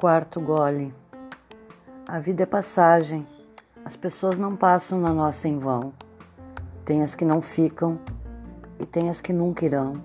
Quarto gole. A vida é passagem. As pessoas não passam na nossa em vão. Tem as que não ficam e tem as que nunca irão.